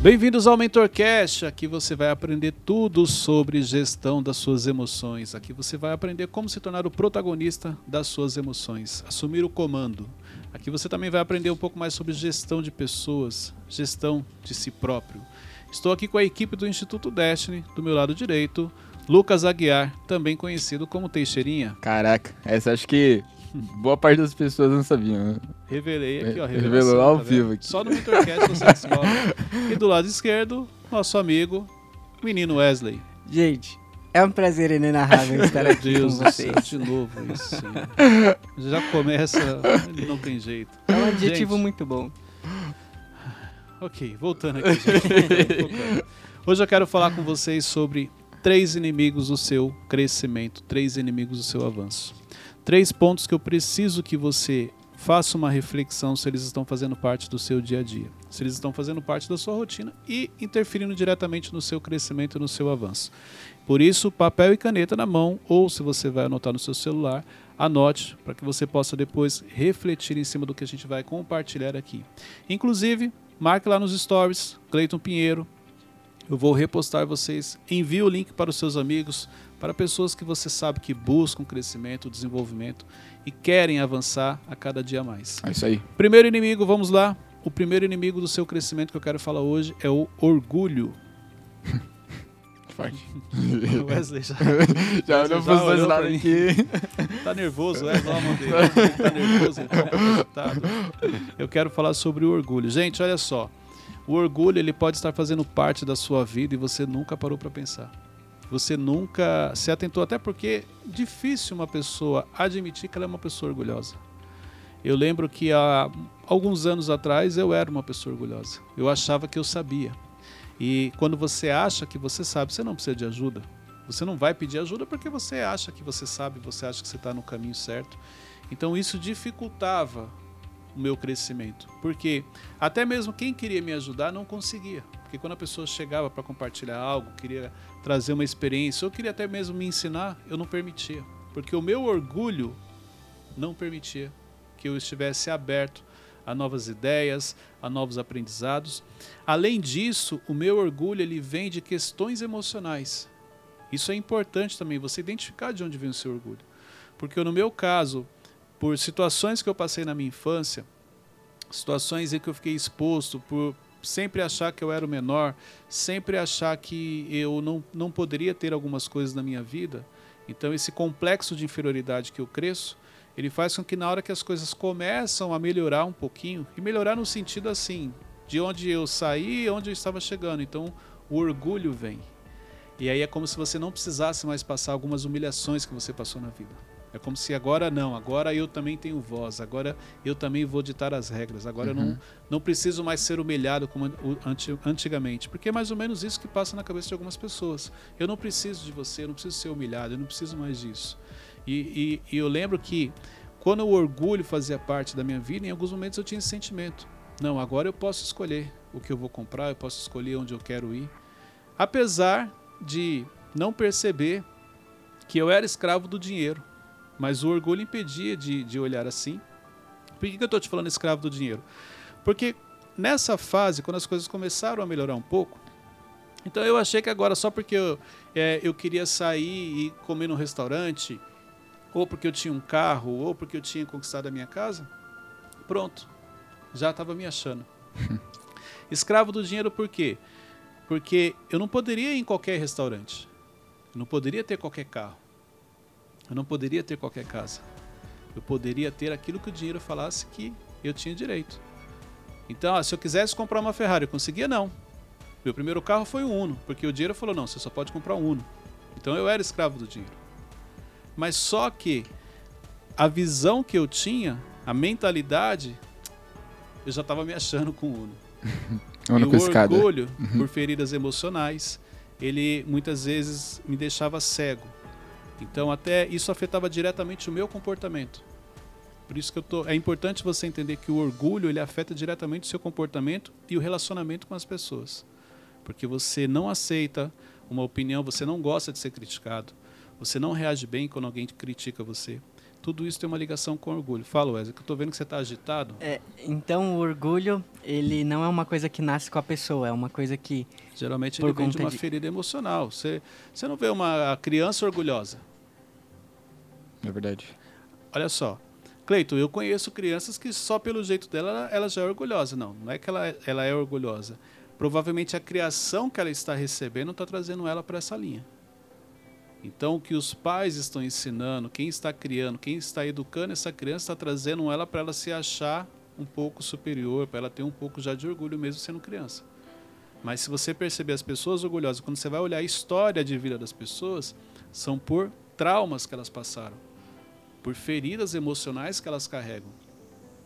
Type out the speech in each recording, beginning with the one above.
Bem-vindos ao MentorCast. Aqui você vai aprender tudo sobre gestão das suas emoções. Aqui você vai aprender como se tornar o protagonista das suas emoções, assumir o comando. Aqui você também vai aprender um pouco mais sobre gestão de pessoas, gestão de si próprio. Estou aqui com a equipe do Instituto Destiny, do meu lado direito, Lucas Aguiar, também conhecido como Teixeirinha. Caraca, essa acho que boa parte das pessoas não sabiam. né? Revelei aqui, ó. Revelou revelação, ao tá vivo aqui. Só no MentorCast você descobre. E do lado esquerdo, nosso amigo, menino Wesley. Gente, é um prazer inenarrável estar Meu aqui Deus com do céu, vocês. de novo isso. Já começa, não tem jeito. É um adjetivo Gente. muito bom. Ok, voltando aqui, gente. Voltando. Hoje eu quero falar com vocês sobre três inimigos do seu crescimento, três inimigos do seu avanço. Três pontos que eu preciso que você faça uma reflexão se eles estão fazendo parte do seu dia a dia, se eles estão fazendo parte da sua rotina e interferindo diretamente no seu crescimento e no seu avanço. Por isso, papel e caneta na mão, ou se você vai anotar no seu celular, anote para que você possa depois refletir em cima do que a gente vai compartilhar aqui. Inclusive, marque lá nos stories, Cleiton Pinheiro. Eu vou repostar vocês. Envie o link para os seus amigos, para pessoas que você sabe que buscam crescimento, desenvolvimento e querem avançar a cada dia mais. É isso aí. Primeiro inimigo, vamos lá. O primeiro inimigo do seu crescimento que eu quero falar hoje é o orgulho. Forte. O Wesley já Já olhou pros dois lados aqui. tá nervoso, é? Dá uma mão dele. Ele tá nervoso, tá. Eu quero falar sobre o orgulho. Gente, olha só. O orgulho ele pode estar fazendo parte da sua vida e você nunca parou para pensar. Você nunca se atentou, até porque é difícil uma pessoa admitir que ela é uma pessoa orgulhosa. Eu lembro que há alguns anos atrás eu era uma pessoa orgulhosa. Eu achava que eu sabia. E quando você acha que você sabe, você não precisa de ajuda. Você não vai pedir ajuda porque você acha que você sabe, você acha que você está no caminho certo. Então isso dificultava o meu crescimento. Porque até mesmo quem queria me ajudar não conseguia. Porque quando a pessoa chegava para compartilhar algo, queria trazer uma experiência, ou queria até mesmo me ensinar, eu não permitia. Porque o meu orgulho não permitia que eu estivesse aberto a novas ideias, a novos aprendizados. Além disso, o meu orgulho ele vem de questões emocionais. Isso é importante também, você identificar de onde vem o seu orgulho. Porque no meu caso, por situações que eu passei na minha infância, situações em que eu fiquei exposto, por sempre achar que eu era o menor, sempre achar que eu não, não poderia ter algumas coisas na minha vida, então esse complexo de inferioridade que eu cresço, ele faz com que na hora que as coisas começam a melhorar um pouquinho, e melhorar no sentido assim, de onde eu saí e onde eu estava chegando, então o orgulho vem. E aí é como se você não precisasse mais passar algumas humilhações que você passou na vida. É como se agora não, agora eu também tenho voz, agora eu também vou ditar as regras, agora eu não, não preciso mais ser humilhado como anti- antigamente. Porque é mais ou menos isso que passa na cabeça de algumas pessoas. Eu não preciso de você, eu não preciso ser humilhado, eu não preciso mais disso. E, e- e eu lembro que quando o orgulho fazia parte da minha vida, em alguns momentos eu tinha esse sentimento. Não, agora eu posso escolher o que eu vou comprar, eu posso escolher onde eu quero ir. Apesar de não perceber que eu era escravo do dinheiro. Mas o orgulho impedia de, de olhar assim. Por que, que eu estou te falando escravo do dinheiro? Porque nessa fase, quando as coisas começaram a melhorar um pouco, então eu achei que agora, só porque eu, é, eu queria sair e comer no restaurante, ou porque eu tinha um carro, ou porque eu tinha conquistado a minha casa, pronto, já estava me achando. Escravo do dinheiro por quê? Porque eu não poderia ir em qualquer restaurante, eu não poderia ter qualquer carro, eu não poderia ter qualquer casa. Eu poderia ter aquilo que o dinheiro falasse que eu tinha direito. Então, ah, se eu quisesse comprar uma Ferrari, eu conseguia? Não. Meu primeiro carro foi um Uno, porque o dinheiro falou: não, você só pode comprar um Uno. Então eu era escravo do dinheiro. Mas só que a visão que eu tinha, a mentalidade, eu já estava me achando com o Uno. Única e o escada. orgulho, por feridas emocionais, ele muitas vezes me deixava cego. Então até isso afetava diretamente o meu comportamento. Por isso que eu tô, é importante você entender que o orgulho ele afeta diretamente o seu comportamento e o relacionamento com as pessoas. Porque você não aceita uma opinião, você não gosta de ser criticado, você não reage bem quando alguém critica você. Tudo isso tem uma ligação com orgulho. Fala, Wesley, que eu tô vendo que você tá agitado. É, então o orgulho, ele não é uma coisa que nasce com a pessoa, é uma coisa que Geralmente ele vem de conta uma de- ferida emocional. Você, você não vê uma criança orgulhosa. É verdade. Olha só. Cleito, eu conheço crianças que só pelo jeito dela ela, ela já é orgulhosa. Não, não é que ela, ela é orgulhosa. Provavelmente a criação que ela está recebendo está trazendo ela para essa linha. Então, o que os pais estão ensinando, quem está criando, quem está educando essa criança, está trazendo ela para ela se achar um pouco superior, para ela ter um pouco já de orgulho mesmo sendo criança. Mas se você perceber as pessoas orgulhosas, quando você vai olhar a história de vida das pessoas, são por traumas que elas passaram, por feridas emocionais que elas carregam.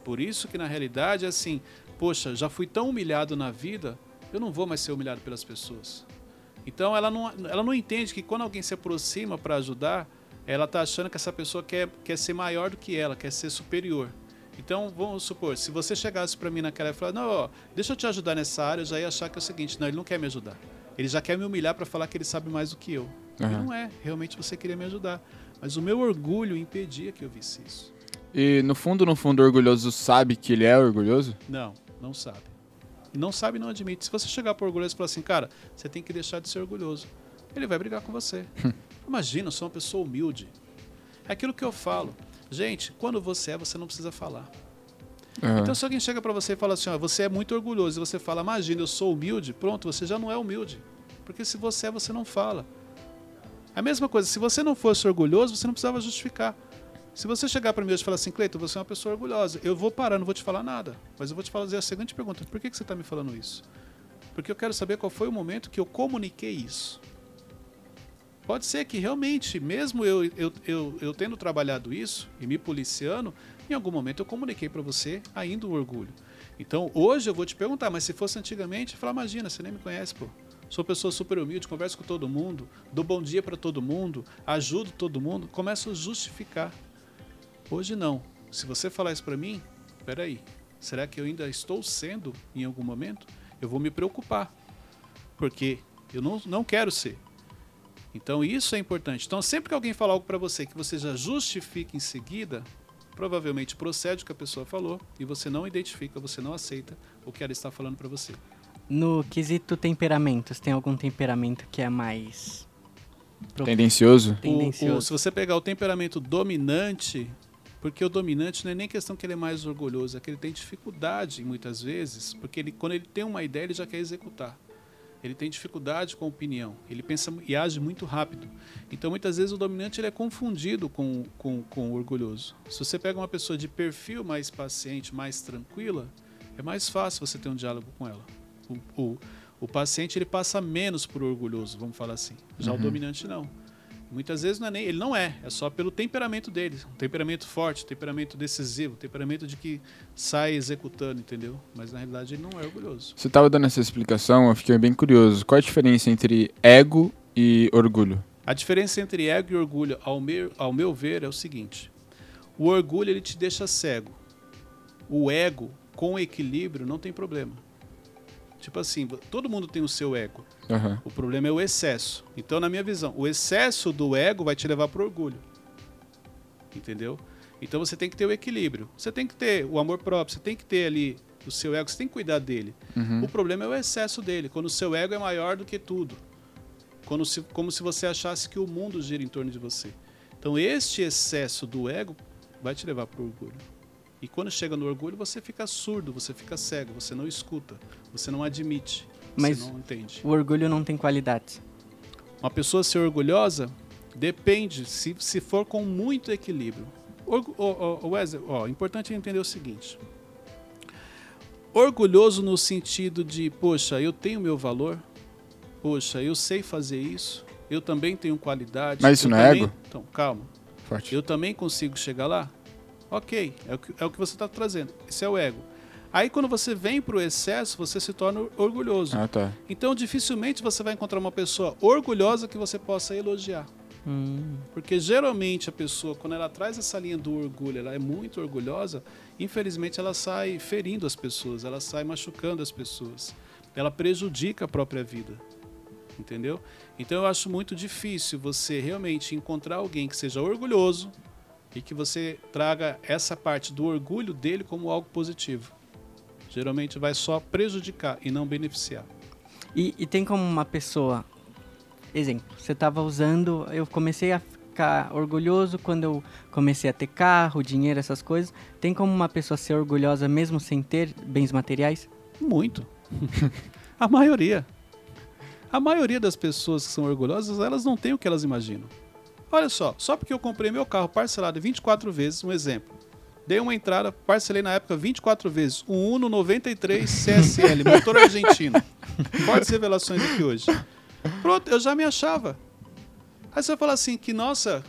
Por isso que na realidade é assim, poxa, já fui tão humilhado na vida, eu não vou mais ser humilhado pelas pessoas. Então ela não, ela não entende que quando alguém se aproxima para ajudar, ela está achando que essa pessoa quer, quer ser maior do que ela, quer ser superior. Então, vamos supor, se você chegasse para mim naquela e falar, não, ó, deixa eu te ajudar nessa área, eu já ia achar que é o seguinte, não, ele não quer me ajudar. Ele já quer me humilhar para falar que ele sabe mais do que eu. E Aham. não é, realmente você queria me ajudar. Mas o meu orgulho impedia que eu visse isso. E no fundo, no fundo, o orgulhoso sabe que ele é orgulhoso? Não, não sabe. E não sabe não admite. Se você chegar para orgulhoso e falar assim, cara, você tem que deixar de ser orgulhoso, ele vai brigar com você. Imagina, eu sou uma pessoa humilde. É aquilo que eu falo. Gente, quando você é, você não precisa falar. Aham. Então, se alguém chega para você e fala assim, ó, você é muito orgulhoso, e você fala, imagina, eu sou humilde, pronto, você já não é humilde. Porque se você é, você não fala. A mesma coisa, se você não fosse orgulhoso, você não precisava justificar. Se você chegar para mim hoje e falar assim, Cleiton, você é uma pessoa orgulhosa, eu vou parar, não vou te falar nada. Mas eu vou te fazer a seguinte pergunta: por que, você está me falando isso? Porque eu quero saber qual foi o momento que eu comuniquei isso. Pode ser que realmente, mesmo eu, eu, eu, eu tendo trabalhado isso e me policiando, em algum momento eu comuniquei para você ainda o orgulho. Então hoje eu vou te perguntar, mas se fosse antigamente, eu falar, imagina, você nem me conhece, pô. Sou pessoa super humilde, converso com todo mundo, dou bom dia para todo mundo, ajudo todo mundo, começo a justificar. Hoje não. Se você falar isso para mim, peraí, será que eu ainda estou sendo em algum momento? Eu vou me preocupar, porque eu não, não quero ser. Então isso é importante. Então sempre que alguém falar algo para você que você já justifica em seguida, provavelmente procede o que a pessoa falou e você não identifica, você não aceita o que ela está falando para você. no quesito temperamentos, tem algum temperamento que é mais Tendencioso? O- o- tendencioso? se você pegar o temperamento dominante, porque o dominante não é nem questão que ele é mais orgulhoso, é que ele tem dificuldade muitas vezes, porque ele, quando ele tem uma ideia, ele já quer executar. Ele tem dificuldade com a opinião, ele pensa e age muito rápido. Então, muitas vezes, o dominante ele é confundido com, com, com o orgulhoso. Se você pega uma pessoa de perfil mais paciente, mais tranquila, é mais fácil você ter um diálogo com ela. O, o, o paciente ele passa menos por orgulhoso, vamos falar assim. Já o dominante não. Muitas vezes não é nem, ele não é, é só pelo temperamento dele. Um temperamento forte, um temperamento decisivo, um temperamento de que sai executando, entendeu? Mas na realidade ele não é orgulhoso. Você estava dando essa explicação, eu fiquei bem curioso. Qual a diferença entre ego e orgulho? A diferença entre ego e orgulho, ao meu, ao meu ver, é o seguinte: o orgulho ele te deixa cego. O ego, com equilíbrio, não tem problema. Tipo assim, todo mundo tem o seu ego. Aham. O problema é o excesso. Então, na minha visão, o excesso do ego vai te levar para o orgulho. Entendeu? Então você tem que ter o equilíbrio. Você tem que ter o amor próprio, você tem que ter ali o seu ego, você tem que cuidar dele. Uhum. O problema é o excesso dele, quando o seu ego é maior do que tudo. Quando se, como se você achasse que o mundo gira em torno de você. Então, este excesso do ego vai te levar para o orgulho. E quando chega no orgulho, você fica surdo, você fica cego, você não escuta, você não admite, Mas- você não entende. O orgulho não tem qualidades. Uma pessoa ser orgulhosa depende se, se for com muito equilíbrio. Orgu ó, ó, ó, Wesley, ó, importante é entender o seguinte. Orgulhoso no sentido de, poxa, eu tenho meu valor, poxa, eu sei fazer isso, eu também tenho qualidade. Mas isso não é também- ego? Então, calma. Forte. Eu também consigo chegar lá? Ok, é o que, é o que você está trazendo. Esse é o ego. Aí quando você vem para o excesso, você se torna orgulhoso. Ah, tá. Então, dificilmente você vai encontrar uma pessoa orgulhosa que você possa elogiar. Hum, Porque geralmente a pessoa, quando ela traz essa linha do orgulho, ela é muito orgulhosa, infelizmente ela sai ferindo as pessoas, ela sai machucando as pessoas. Ela prejudica a própria vida. Entendeu? Então eu acho muito difícil você realmente encontrar alguém que seja orgulhoso e que você traga essa parte do orgulho dele como algo positivo. Geralmente vai só prejudicar e não beneficiar. E, e tem como uma pessoa. Exemplo, você estava usando. Eu comecei a ficar orgulhoso quando eu comecei a ter carro, dinheiro, essas coisas. Tem como uma pessoa ser orgulhosa mesmo sem ter bens materiais? Muito. a maioria. A maioria das pessoas que são orgulhosas, elas não têm o que elas imaginam. Olha só, só porque eu comprei meu carro parcelado 24 vezes, um exemplo. Dei uma entrada, parcelei na época 24 vezes. Um Uno 93 CSL, motor argentino. Fortes revelações aqui hoje. Pronto, eu já me achava. Aí você fala assim que, nossa,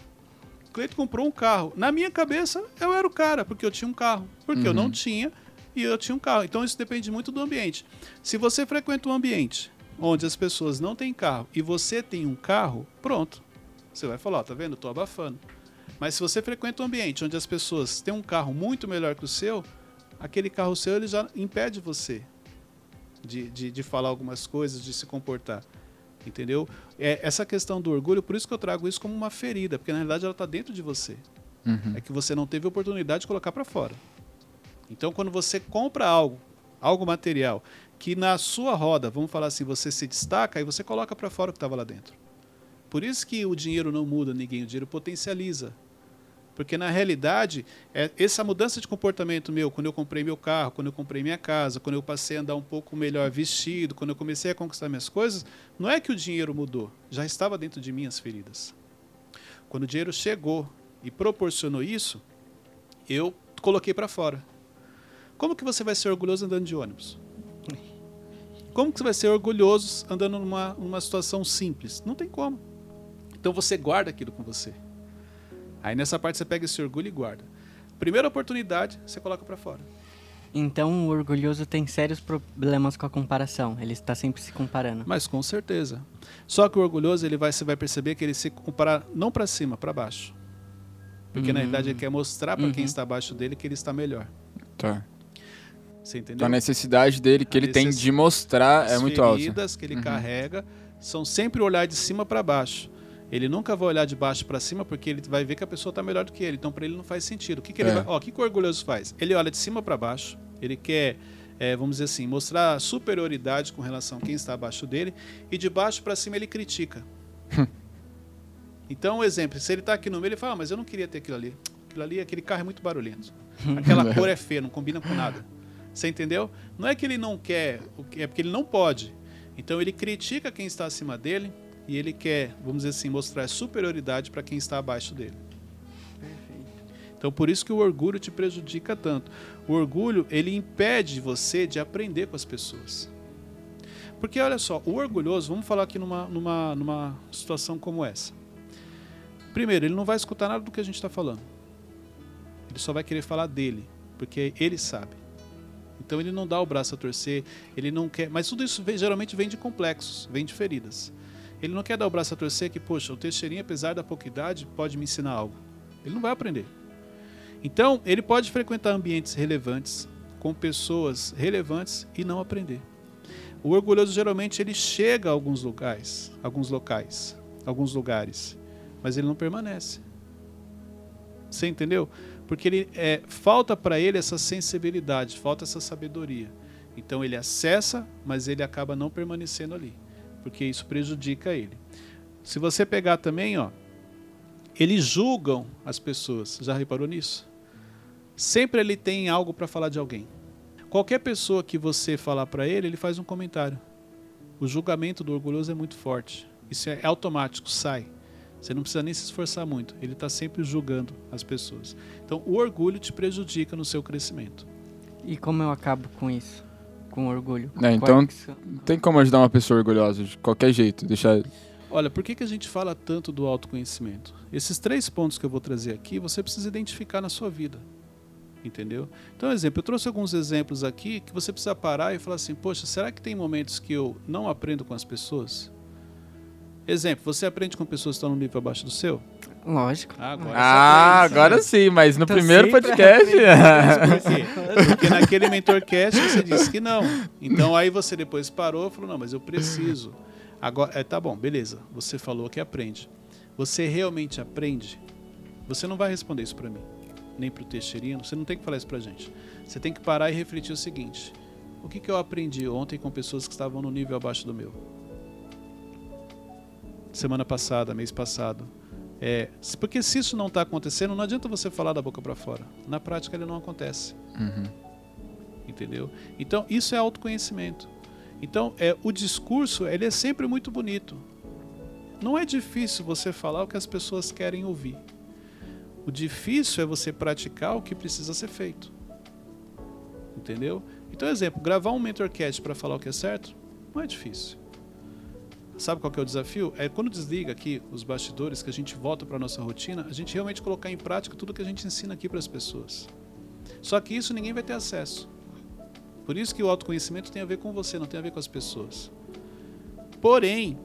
Cleito comprou um carro. Na minha cabeça, eu era o cara, porque eu tinha um carro. Porque uhum. eu não tinha e eu tinha um carro. Então isso depende muito do ambiente. Se você frequenta um ambiente onde as pessoas não têm carro e você tem um carro, pronto. Você vai falar, ó, tá vendo? Tô abafando. Mas se você frequenta um ambiente onde as pessoas têm um carro muito melhor que o seu, aquele carro seu ele já impede você de, de, de falar algumas coisas, de se comportar. Entendeu? É, essa questão do orgulho, por isso que eu trago isso como uma ferida, porque na realidade ela está dentro de você. Uhum. É que você não teve oportunidade de colocar para fora. Então, quando você compra algo, algo material, que na sua roda, vamos falar assim, você se destaca, aí você coloca para fora o que estava lá dentro. Por isso que o dinheiro não muda ninguém, o dinheiro potencializa. Porque na realidade, é essa mudança de comportamento meu, quando eu comprei meu carro, quando eu comprei minha casa, quando eu passei a andar um pouco melhor vestido, quando eu comecei a conquistar minhas coisas, não é que o dinheiro mudou, já estava dentro de mim as feridas. Quando o dinheiro chegou e proporcionou isso, eu coloquei para fora. Como que você vai ser orgulhoso andando de ônibus? Como que você vai ser orgulhoso andando numa, numa situação simples? Não tem como. Então você guarda aquilo com você. Aí nessa parte você pega esse orgulho e guarda. Primeira oportunidade, você coloca para fora. Então o orgulhoso tem sérios problemas com a comparação. Ele está sempre se comparando. Mas com certeza. Só que o orgulhoso ele vai, você vai perceber que ele se compara não para cima, para baixo. Porque uhum. na realidade ele quer mostrar para uhum. quem está abaixo dele que ele está melhor. Tá. Você entendeu? Então a necessidade dele que a ele tem de mostrar é muito alta. As feridas que ele uhum. carrega são sempre olhar de cima para baixo. Ele nunca vai olhar de baixo para cima porque ele vai ver que a pessoa está melhor do que ele. Então para ele não faz sentido. O que, que ele é. vai, ó, o que, que o orgulhoso faz? Ele olha de cima para baixo. Ele quer, é, vamos dizer assim, mostrar superioridade com relação a quem está abaixo dele e de baixo para cima ele critica. então, um exemplo, se ele está aqui no meio, ele fala, ah, mas eu não queria ter aquilo ali. Aquilo ali, aquele carro é muito barulhento. Aquela cor é feia, não combina com nada. Você entendeu? Não é que ele não quer, é porque ele não pode. Então ele critica quem está acima dele, e ele quer, vamos dizer assim, mostrar superioridade para quem está abaixo dele. Perfeito. Então por isso que o orgulho te prejudica tanto. O orgulho, ele impede você de aprender com as pessoas. Porque olha só, o orgulhoso, vamos falar aqui numa, numa, numa situação como essa. Primeiro, ele não vai escutar nada do que a gente está falando. Ele só vai querer falar dele, porque ele sabe. Então ele não dá o braço a torcer, ele não quer. Mas tudo isso vem, geralmente vem de complexos, vem de feridas. Ele não quer dar o braço a torcer que, poxa, o Teixeirinha, apesar da pouca idade, pode me ensinar algo. Ele não vai aprender. Então, ele pode frequentar ambientes relevantes, com pessoas relevantes e não aprender. O orgulhoso geralmente ele chega a alguns locais, alguns locais, alguns lugares, mas ele não permanece. Você entendeu? Porque ele é, falta para ele essa sensibilidade, falta essa sabedoria. Então ele acessa, mas ele acaba não permanecendo ali porque isso prejudica ele. Se você pegar também, ó, eles julgam as pessoas. Já reparou nisso? Sempre ele tem algo para falar de alguém. Qualquer pessoa que você falar para ele, ele faz um comentário. O julgamento do orgulhoso é muito forte. Isso é automático, sai. Você não precisa nem se esforçar muito. Ele está sempre julgando as pessoas. Então, o orgulho te prejudica no seu crescimento. E como eu acabo com isso? Com orgulho. É, então tem como ajudar uma pessoa orgulhosa de qualquer jeito, deixar. Olha, por que, que a gente fala tanto do autoconhecimento? Esses três pontos que eu vou trazer aqui, você precisa identificar na sua vida. Entendeu? Então, exemplo, eu trouxe alguns exemplos aqui que você precisa parar e falar assim: poxa, será que tem momentos que eu não aprendo com as pessoas? Exemplo, você aprende com pessoas que estão no nível abaixo do seu? Lógico. Ah, agora, ah, agora sim, mas no primeiro podcast. Por? Porque naquele mentorcast você disse que não. Então aí você depois parou e falou: não, mas eu preciso. Agora, é, tá bom, beleza. Você falou que aprende. Você realmente aprende? Você não vai responder isso para mim, nem para o Teixeirino, você não tem que falar isso para gente. Você tem que parar e refletir o seguinte: o que, que eu aprendi ontem com pessoas que estavam no nível abaixo do meu? Semana passada, mês passado. É, porque se isso não está acontecendo, não adianta você falar da boca para fora. Na prática, ele não acontece. Uhum. Entendeu? Então, isso é autoconhecimento. Então, é, o discurso ele é sempre muito bonito. Não é difícil você falar o que as pessoas querem ouvir. O difícil é você praticar o que precisa ser feito. Entendeu? Então, exemplo, gravar um mentorcast para falar o que é certo não é difícil. Sabe qual que é o desafio? É quando desliga aqui os bastidores, que a gente volta para nossa rotina, a gente realmente colocar em prática tudo que a gente ensina aqui para as pessoas. Só que isso ninguém vai ter acesso. Por isso que o autoconhecimento tem a ver com você, não tem a ver com as pessoas. Porém,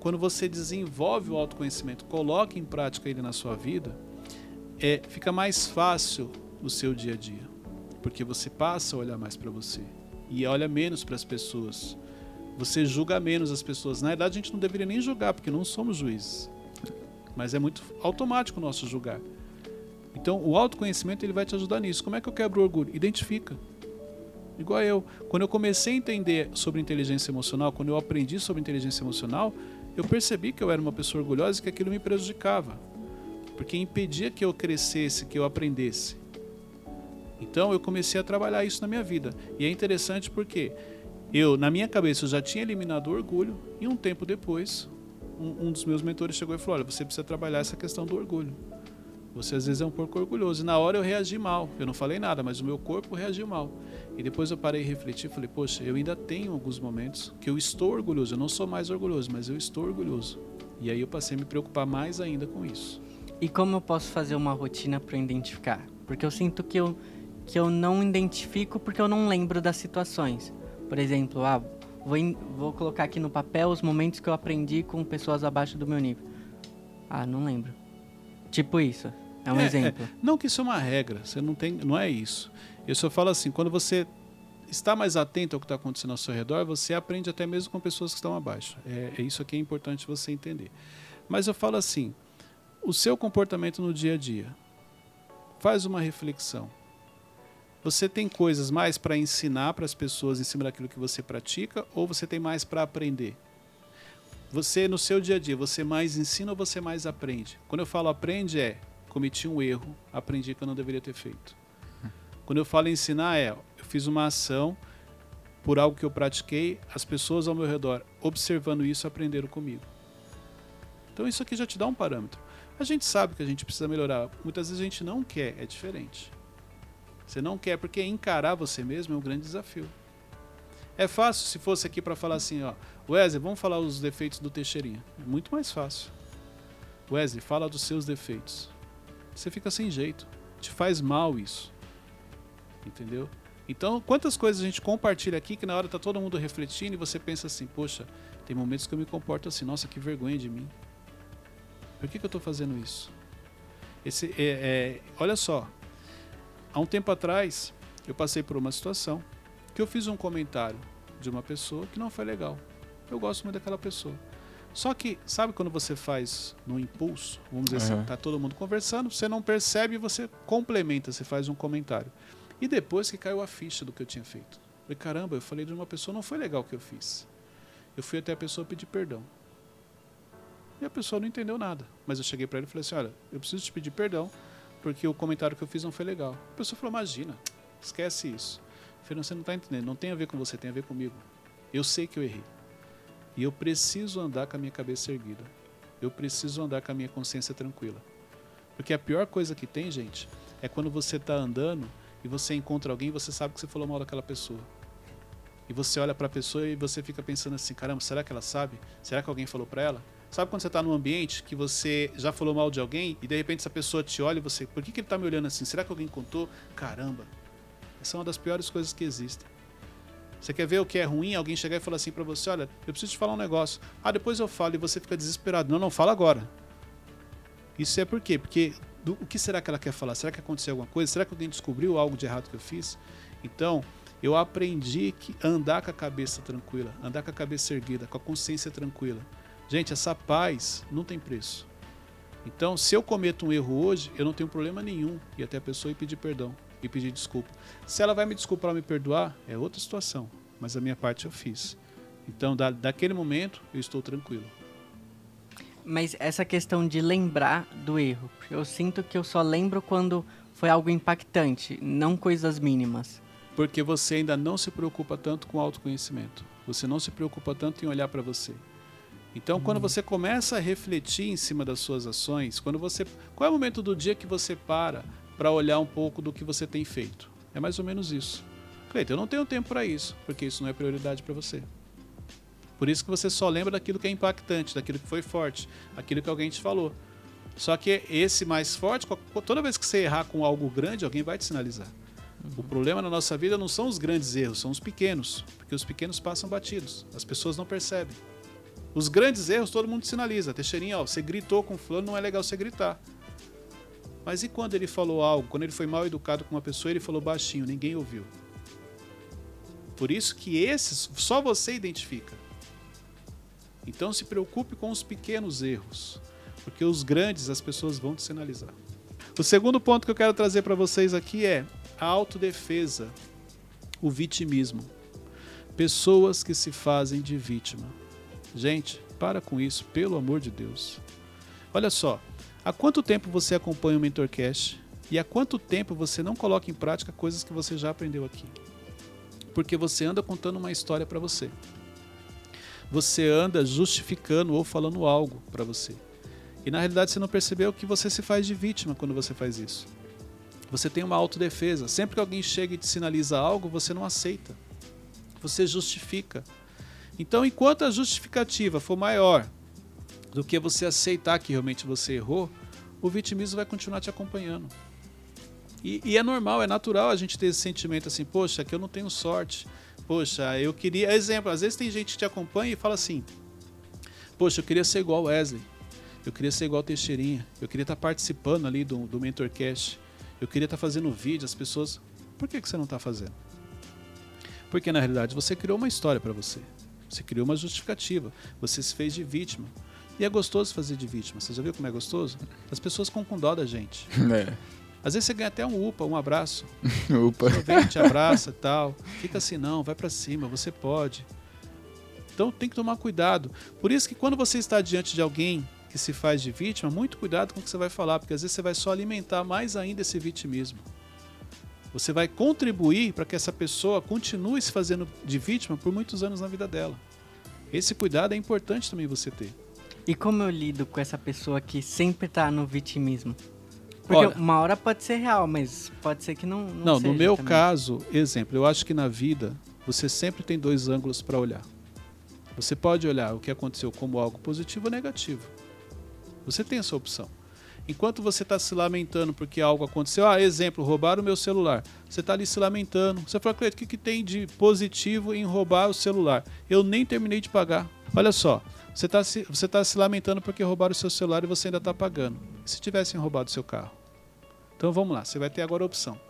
quando você desenvolve o autoconhecimento, coloca em prática ele na sua vida, é, fica mais fácil o seu dia a dia. Porque você passa a olhar mais para você e olha menos para as pessoas. Você julga menos as pessoas. Na verdade, a gente não deveria nem julgar, porque não somos juízes. Mas é muito automático o nosso julgar. Então, o autoconhecimento ele vai te ajudar nisso. Como é que eu quebro o orgulho? Identifica. Igual eu. Quando eu comecei a entender sobre inteligência emocional, quando eu aprendi sobre inteligência emocional, eu percebi que eu era uma pessoa orgulhosa e que aquilo me prejudicava. Porque impedia que eu crescesse, que eu aprendesse. Então eu comecei a trabalhar isso na minha vida. E é interessante porque eu, na minha cabeça, eu já tinha eliminado o orgulho e um tempo depois, um, um dos meus mentores chegou e falou: Olha, você precisa trabalhar essa questão do orgulho. Você às vezes é um porco orgulhoso. E na hora eu reagi mal. Eu não falei nada, mas o meu corpo reagiu mal. E depois eu parei e refleti e falei: Poxa, eu ainda tenho alguns momentos que eu estou orgulhoso. Eu não sou mais orgulhoso, mas eu estou orgulhoso. E aí eu passei a me preocupar mais ainda com isso. E como eu posso fazer uma rotina para identificar? Porque eu sinto que eu, que eu não identifico porque eu não lembro das situações. Por exemplo, ah, vou, in, vou colocar aqui no papel os momentos que eu aprendi com pessoas abaixo do meu nível. Ah, não lembro. Tipo isso. É um É, exemplo. é. Não que isso é uma regra, você não tem, não é isso. Eu só falo assim, quando você está mais atento ao que está acontecendo ao seu redor, você aprende até mesmo com pessoas que estão abaixo. É, é isso aqui é importante você entender. Mas eu falo assim, o seu comportamento no dia a dia, faz uma reflexão. Você tem coisas mais para ensinar para as pessoas em cima daquilo que você pratica ou você tem mais para aprender? Você no seu dia a dia, você mais ensina ou você mais aprende? Quando eu falo aprende é cometi um erro, aprendi que eu não deveria ter feito. Quando eu falo ensinar é eu fiz uma ação por algo que eu pratiquei, as pessoas ao meu redor observando isso aprenderam comigo. Então isso aqui já te dá um parâmetro. A gente sabe que a gente precisa melhorar. Muitas vezes a gente não quer, é diferente. Você não quer porque encarar você mesmo é um grande desafio. É fácil se fosse aqui para falar assim, ó, Wesley, vamos falar os defeitos do Teixeirinha. É muito mais fácil. Wesley, fala dos seus defeitos. Você fica sem jeito. Te faz mal isso. Entendeu? Então, quantas coisas a gente compartilha aqui que na hora tá todo mundo refletindo e você pensa assim, poxa, tem momentos que eu me comporto assim, nossa, que vergonha de mim. Por que, que eu estou fazendo isso? Esse, é, é, olha só, há um tempo atrás eu passei por uma situação que eu fiz um comentário de uma pessoa que não foi legal. Eu gosto muito daquela pessoa. Só que, sabe quando você faz no impulso, vamos dizer assim, Uhum. tá todo mundo conversando, você não percebe e você complementa, você faz um comentário. E depois que caiu a ficha do que eu tinha feito. Eu falei, caramba, eu falei de uma pessoa, não foi legal o que eu fiz. Eu fui até a pessoa pedir perdão. E a pessoa não entendeu nada. Mas eu cheguei para ele e falei assim: olha, eu preciso te pedir perdão, porque o comentário que eu fiz não foi legal. A pessoa falou: imagina, esquece isso. Não, você não está entendendo, não tem a ver com você, tem a ver comigo. Eu sei que eu errei. E eu preciso andar com a minha cabeça erguida. Eu preciso andar com a minha consciência tranquila. Porque a pior coisa que tem, gente, é quando você está andando e você encontra alguém e você sabe que você falou mal daquela pessoa. E você olha para a pessoa e você fica pensando assim: caramba, será que ela sabe? Será que alguém falou para ela? Sabe quando você está num ambiente que você já falou mal de alguém e de repente essa pessoa te olha e você, por que, que ele está me olhando assim? Será que alguém contou? Caramba, essa é uma das piores coisas que existem. Você quer ver o que é ruim? Alguém chegar e falar assim para você: olha, eu preciso te falar um negócio. Ah, depois eu falo e você fica desesperado. Não, não, fala agora. Isso é por quê? Porque do, o que será que ela quer falar? Será que aconteceu alguma coisa? Será que alguém descobriu algo de errado que eu fiz? Então, eu aprendi que andar com a cabeça tranquila, andar com a cabeça erguida, com a consciência tranquila. Gente, essa paz não tem preço. Então, se eu cometo um erro hoje, eu não tenho problema nenhum ir até a pessoa e pedir perdão e pedir desculpa. Se ela vai me desculpar ou me perdoar, é outra situação, mas a minha parte eu fiz. Então, da, daquele momento, eu estou tranquilo. Mas essa questão de lembrar do erro, eu sinto que eu só lembro quando foi algo impactante, não coisas mínimas. Porque você ainda não se preocupa tanto com o autoconhecimento. Você não se preocupa tanto em olhar para você. Então, quando você começa a refletir em cima das suas ações, quando você, qual é o momento do dia que você para para olhar um pouco do que você tem feito? É mais ou menos isso. Cleiton, eu não tenho tempo para isso, porque isso não é prioridade para você. Por isso que você só lembra daquilo que é impactante, daquilo que foi forte, aquilo que alguém te falou. Só que esse mais forte, toda vez que você errar com algo grande, alguém vai te sinalizar. O problema na nossa vida não são os grandes erros, são os pequenos, porque os pequenos passam batidos, as pessoas não percebem. Os grandes erros todo mundo sinaliza. Teixeirinha, ó, você gritou com fulano, não é legal você gritar. Mas e quando ele falou algo, quando ele foi mal educado com uma pessoa, ele falou baixinho, ninguém ouviu. Por isso que esses só você identifica. Então se preocupe com os pequenos erros, porque os grandes as pessoas vão te sinalizar. O segundo ponto que eu quero trazer para vocês aqui é a autodefesa, o vitimismo. Pessoas que se fazem de vítima. Gente, para com isso, pelo amor de Deus. Olha só, há quanto tempo você acompanha o Mentorcast e há quanto tempo você não coloca em prática coisas que você já aprendeu aqui? Porque você anda contando uma história para você você anda justificando ou falando algo para você. E na realidade você não percebeu que você se faz de vítima quando você faz isso. Você tem uma autodefesa. Sempre que alguém chega e te sinaliza algo, você não aceita. Você justifica. Então, enquanto a justificativa for maior do que você aceitar que realmente você errou, o vitimismo vai continuar te acompanhando. E, e, é normal, é natural a gente ter esse sentimento assim, poxa, que eu não tenho sorte, Poxa, eu queria. Exemplo, às vezes tem gente que te acompanha e fala assim: Poxa, eu queria ser igual Wesley. Eu queria ser igual Teixeirinha. Eu queria estar participando ali do, do Mentorcast. Eu queria estar fazendo vídeo. As pessoas. Por que, que você não está fazendo? Porque na realidade você criou uma história para você. Você criou uma justificativa. Você se fez de vítima. E é gostoso fazer de vítima. Você já viu como é gostoso? As pessoas ficam com dó da gente. É. Às vezes você ganha até um UPA, um abraço. UPA. Vem, te abraça tal. Fica assim, não, vai para cima, você pode. Então tem que tomar cuidado. Por isso que quando você está diante de alguém que se faz de vítima, muito cuidado com o que você vai falar, porque às vezes você vai só alimentar mais ainda esse vitimismo. Você vai contribuir para que essa pessoa continue se fazendo de vítima por muitos anos na vida dela. Esse cuidado é importante também você ter. E como eu lido com essa pessoa que sempre está no vitimismo? Porque Olha, uma hora pode ser real, mas pode ser que não. Não, não no meu também. caso, exemplo, eu acho que na vida você sempre tem dois ângulos para olhar. Você pode olhar o que aconteceu como algo positivo ou negativo. Você tem essa opção. Enquanto você está se lamentando porque algo aconteceu, ah, exemplo, roubaram o meu celular. Você está ali se lamentando. Você fala, Cleiton, o que, que tem de positivo em roubar o celular? Eu nem terminei de pagar. Olha só, você está se, você tá se lamentando porque roubaram o seu celular e você ainda está pagando. E se tivessem roubado o seu carro? Então vamos lá, você vai ter agora a opção: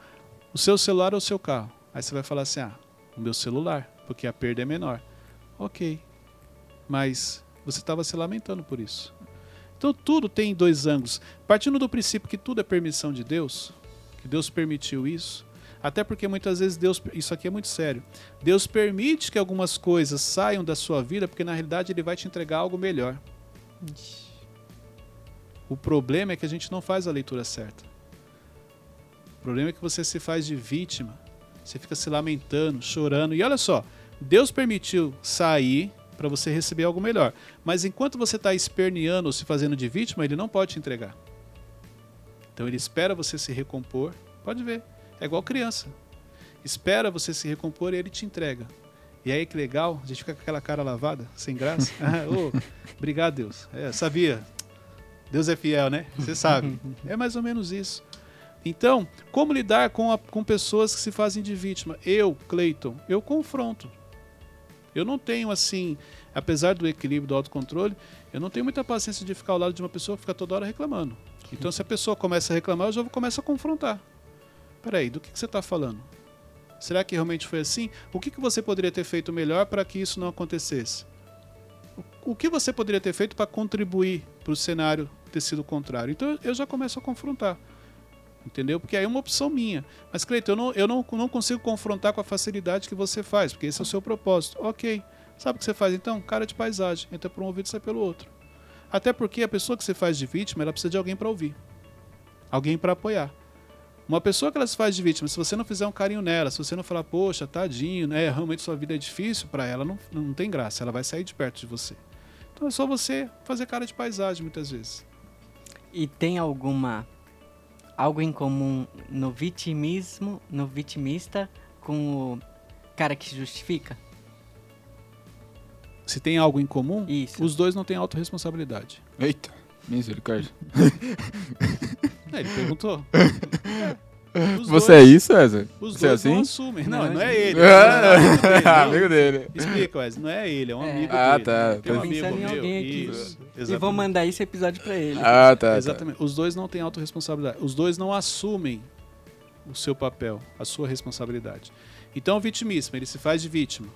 o seu celular ou o seu carro. Aí você vai falar assim: ah, o meu celular, porque a perda é menor. Ok, mas você estava se lamentando por isso. Então tudo tem dois ângulos. Partindo do princípio que tudo é permissão de Deus, que Deus permitiu isso, até porque muitas vezes Deus, isso aqui é muito sério. Deus permite que algumas coisas saiam da sua vida porque na realidade ele vai te entregar algo melhor. O problema é que a gente não faz a leitura certa. O problema é que você se faz de vítima. Você fica se lamentando, chorando. E olha só, Deus permitiu sair para você receber algo melhor. Mas enquanto você está esperneando ou se fazendo de vítima, ele não pode te entregar. Então ele espera você se recompor. Pode ver. É igual criança. Espera você se recompor e ele te entrega. E aí que legal, a gente fica com aquela cara lavada, sem graça. Ah, oh, obrigado, Deus. É, sabia. Deus é fiel, né? Você sabe. É mais ou menos isso. Então, como lidar com, a, com pessoas que se fazem de vítima? Eu, Clayton, eu confronto. Eu não tenho assim, apesar do equilíbrio do autocontrole, eu não tenho muita paciência de ficar ao lado de uma pessoa que fica toda hora reclamando. Então, se a pessoa começa a reclamar, eu já começo a confrontar. Peraí, do que, que você está falando? Será que realmente foi assim? O que, que você poderia ter feito melhor para que isso não acontecesse? O que você poderia ter feito para contribuir pro cenário ter sido contrário. Então eu já começo a confrontar. Entendeu? Porque aí é uma opção minha. Mas, Cleiton, eu, não, eu não, não consigo confrontar com a facilidade que você faz, porque esse é o seu propósito. Ok. Sabe o que você faz então? Cara de paisagem. Entra por um ouvido e sai pelo outro. Até porque a pessoa que você faz de vítima, ela precisa de alguém para ouvir. Alguém para apoiar. Uma pessoa que ela se faz de vítima, se você não fizer um carinho nela, se você não falar, poxa, tadinho, né, realmente sua vida é difícil para ela, não, não tem graça, ela vai sair de perto de você. Então é só você fazer cara de paisagem muitas vezes. E tem alguma algo em comum no vitimismo, no vitimista com o cara que justifica? Se tem algo em comum, Isso. os dois não têm autorresponsabilidade. Eita, misericórdia. É, ele perguntou. Os Você dois- é isso, César? Os Você é dois não assim? assumem. Não, Não, não, é gente. ele. Não, é amigo dele, Ah, não. amigo dele. Explica, Wesley. Não é ele, é um É. amigo Ah, dele. tá. Tem um amigo em meu. alguém aqui. Isso, E vou mandar esse episódio pra ele. Ah, tá. tá. Exatamente. Os dois não têm autorresponsabilidade. Os dois não assumem o seu papel, a sua responsabilidade. Então, o vitimismo, ele se faz de vítima.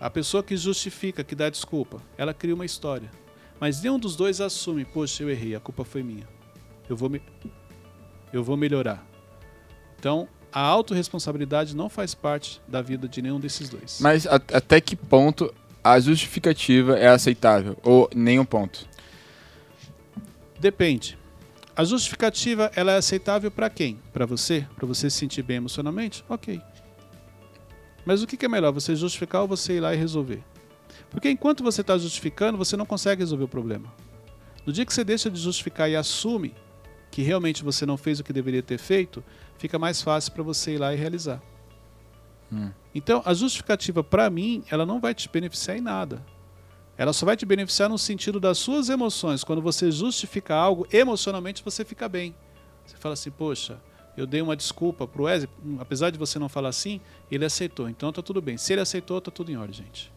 A pessoa que justifica, que dá desculpa, ela cria uma história. Mas nenhum dos dois assume, poxa, eu errei, a culpa foi minha. Eu vou, me... eu vou melhorar. Então, a autorresponsabilidade não faz parte da vida de nenhum desses dois. Mas a- até que ponto a justificativa é aceitável? Ou nenhum ponto? Depende. A justificativa ela é aceitável para quem? Para você? Para você se sentir bem emocionalmente? Ok. Mas o que que é melhor, você justificar ou você ir lá e resolver? Porque enquanto você está justificando, você não consegue resolver o problema. No dia que você deixa de justificar e assume que realmente você não fez o que deveria ter feito, fica mais fácil para você ir lá e realizar. Hum. Então, a justificativa, para mim, ela não vai te beneficiar em nada. Ela só vai te beneficiar no sentido das suas emoções. Quando você justifica algo, emocionalmente você fica bem. Você fala assim, poxa, eu dei uma desculpa pro Wesley, hum, apesar de você não falar assim, ele aceitou, então tá tudo bem. Se ele aceitou, tá tudo em ordem, gente.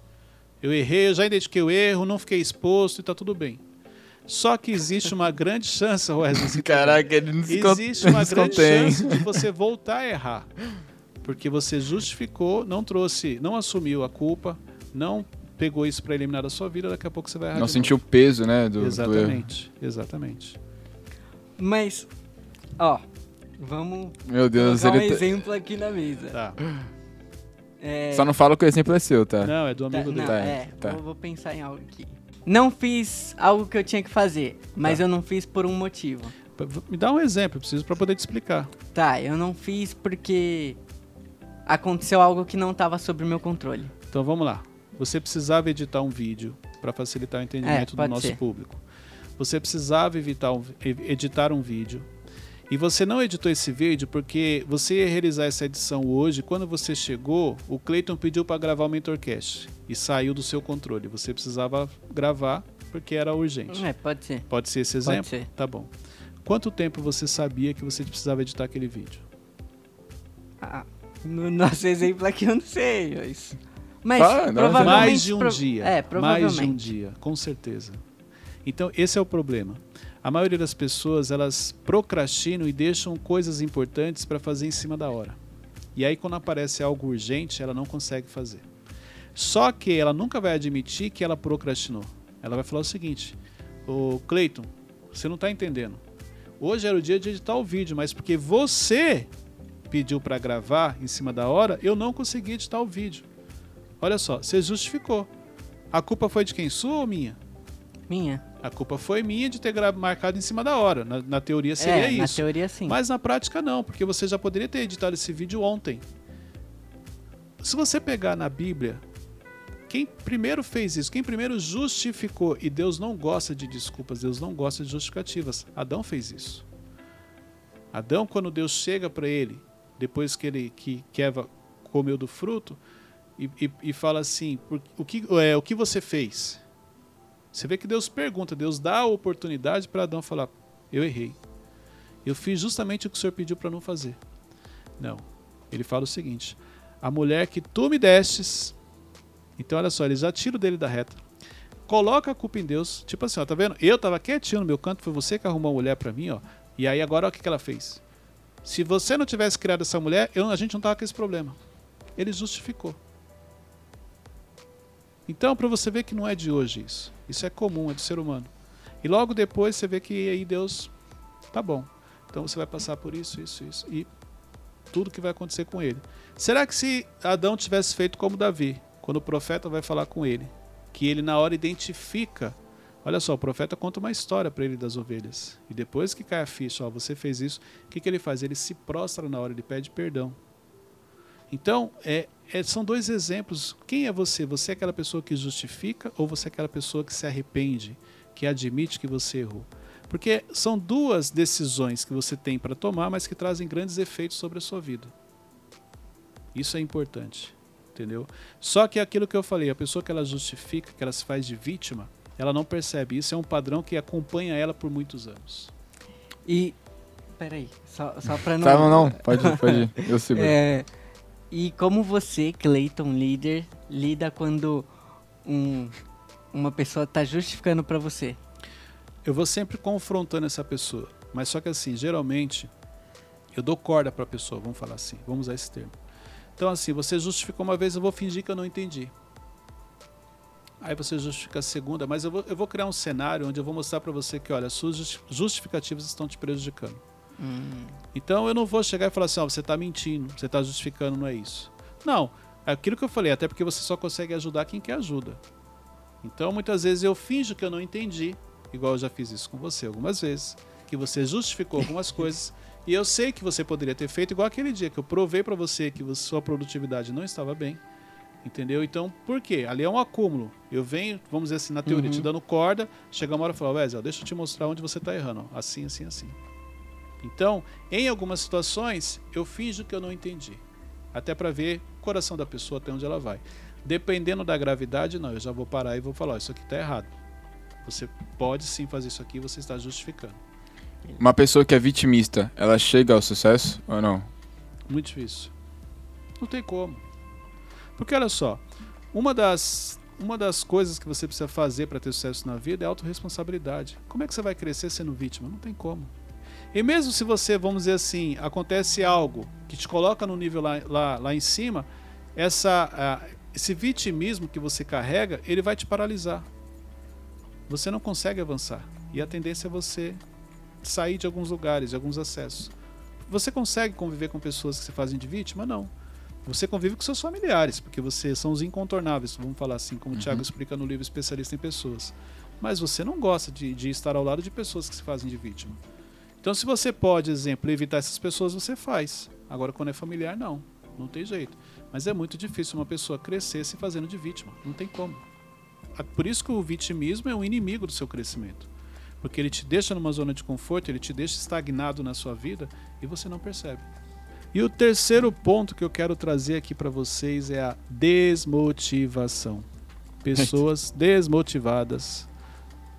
Eu errei, eu já identifiquei o erro, não fiquei exposto e tá tudo bem. Só que existe uma grande chance, Wesley, tá- Caraca, ele não se existe uma não se grande contém. chance de você voltar a errar. Porque você justificou, não trouxe, não assumiu a culpa, não pegou isso para eliminar da sua vida, daqui a pouco você vai errar. Não sentiu o peso, né? Do, novo. do erro. Exatamente, exatamente. Mas, ó, vamos Meu Deus, colocar um ele tá- exemplo aqui na mesa. Tá. É, Só não fala que o exemplo é seu, tá? Não, é do tá, amigo não, dele. Tá, é, tá. Vou, vou pensar em algo aqui. Não fiz algo que eu tinha que fazer, mas Tá. eu não fiz por um motivo. Me dá um exemplo, eu preciso para poder te explicar. Tá, eu não fiz porque aconteceu algo que não estava sob o meu controle. Então vamos lá. Você precisava editar um vídeo para facilitar o entendimento do pode nosso ser. público. Você precisava evitar um- editar um vídeo. E você não editou esse vídeo porque você ia realizar essa edição hoje. Quando você chegou, o Clayton pediu para gravar o Mentorcast e saiu do seu controle. Você precisava gravar porque era urgente. É, pode ser. Pode ser esse exemplo? Pode ser. Tá bom. Quanto tempo você sabia que você precisava editar aquele vídeo? Ah, no nosso exemplo aqui eu não sei. Mas, mas um provavelmente... Mais de um pro- dia. É, Mais provavelmente. de um dia, com certeza. Então, esse é o problema. A maioria das pessoas, elas procrastinam e deixam coisas importantes para fazer em cima da hora. E aí, quando aparece algo urgente, ela não consegue fazer. Só que ela nunca vai admitir que ela procrastinou. Ela vai falar o seguinte: Ô Cleiton, você não está entendendo. Hoje era o dia de editar o vídeo, mas porque você pediu para gravar em cima da hora, eu não consegui editar o vídeo. Olha só, você justificou. A culpa foi de quem? Sua ou minha? Minha. A culpa foi minha de ter marcado em cima da hora. Na, na teoria seria é, na isso. teoria sim. Mas na prática não, porque você já poderia ter editado esse vídeo ontem. Se você pegar na Bíblia, quem primeiro fez isso, quem primeiro justificou, e Deus não gosta de desculpas, Deus não gosta de justificativas. Adão fez isso. Adão, quando Deus chega para ele, depois que ele que, que Eva comeu do fruto, e, e- e fala assim: "Por- o, que, é, o que você fez? Você vê que Deus pergunta, Deus dá a oportunidade para Adão falar: Eu errei. Eu fiz justamente o que o Senhor pediu para não fazer. Não. Ele fala o seguinte: A mulher que tu me destes. Então, olha só, ele já tira dele da reta. Coloca a culpa em Deus. Tipo assim, ó, tá vendo? Eu tava quietinho no meu canto, foi você que arrumou a mulher para mim, ó. E aí agora olha o que, que ela fez. Se você não tivesse criado essa mulher, eu, a gente não tava com esse problema. Ele justificou. Então, para você ver que não é de hoje isso. Isso é comum, é do ser humano. E logo depois você vê que aí Deus, tá bom. Então você vai passar por isso, isso, isso. E tudo que vai acontecer com ele. Será que se Adão tivesse feito como Davi, quando o profeta vai falar com ele, que ele na hora identifica Olha só, o profeta conta uma história para ele das ovelhas. E depois que cai a ficha, ó, você fez isso, o que, que ele faz? Ele se prostra na hora, ele pede perdão. Então, é, é, são dois exemplos. Quem é você? Você é aquela pessoa que justifica ou você é aquela pessoa que se arrepende, que admite que você errou? Porque são duas decisões que você tem para tomar, mas que trazem grandes efeitos sobre a sua vida. Isso é importante, entendeu? Só que é aquilo que eu falei, a pessoa que ela justifica, que ela se faz de vítima, ela não percebe. Isso é um padrão que acompanha ela por muitos anos. E. Peraí, só, só pra não. Tá, não, não, pode ir, pode ir. Eu seguro. É, e como você, Clayton, líder, lida quando um, uma pessoa tá justificando para você? Eu vou sempre confrontando essa pessoa. Mas só que assim, geralmente, eu dou corda para a pessoa, vamos falar assim, vamos usar esse termo. Então, assim, você justificou uma vez, eu vou fingir que eu não entendi. Aí você justifica a segunda, mas eu vou, eu vou criar um cenário onde eu vou mostrar para você que, olha, suas justificativas estão te prejudicando. Hum. Então eu não vou chegar e falar assim, ó, você está mentindo, você está justificando, não é isso. Não, é aquilo que eu falei, até porque você só consegue ajudar quem quer ajuda. Então muitas vezes eu finjo que eu não entendi, igual eu já fiz isso com você algumas vezes, que você justificou algumas coisas e eu sei que você poderia ter feito igual aquele dia que eu provei para você que sua produtividade não estava bem Entendeu? Então, por quê? Ali é um acúmulo. Eu venho, vamos dizer assim, na teoria, uhum. te dando corda, chega uma hora e fala, Wesley, deixa eu te mostrar onde você está errando. Assim, assim, assim. Então, em algumas situações, eu finjo que eu não entendi. Até para ver o coração da pessoa até onde ela vai. Dependendo da gravidade, não, eu já vou parar e vou falar, isso aqui está errado. Você pode sim fazer isso aqui, você está justificando. Uma pessoa que é vitimista, ela chega ao sucesso ou não? Muito difícil. Não tem como. Porque olha só, uma das, uma das coisas que você precisa fazer para ter sucesso na vida é autorresponsabilidade. Como é que você vai crescer sendo vítima? Não tem como. E mesmo se você, vamos dizer assim, acontece algo que te coloca no nível lá, lá, lá em cima, essa, uh, esse vitimismo que você carrega, ele vai te paralisar. Você não consegue avançar. E a tendência é você sair de alguns lugares, de alguns acessos. Você consegue conviver com pessoas que se fazem de vítima? Não. Você convive com seus familiares, porque vocês são os incontornáveis, vamos falar assim, como uhum. o Thiago explica no livro Especialista em Pessoas. Mas você não gosta de, de estar ao lado de pessoas que se fazem de vítima. Então, se você pode, exemplo, evitar essas pessoas, você faz. Agora, quando é familiar, não. Não tem jeito. Mas é muito difícil uma pessoa crescer se fazendo de vítima. Não tem como. Por isso que o vitimismo é um inimigo do seu crescimento. Porque ele te deixa numa zona de conforto, ele te deixa estagnado na sua vida e você não percebe. E o terceiro ponto que eu quero trazer aqui para vocês é a desmotivação. Pessoas desmotivadas.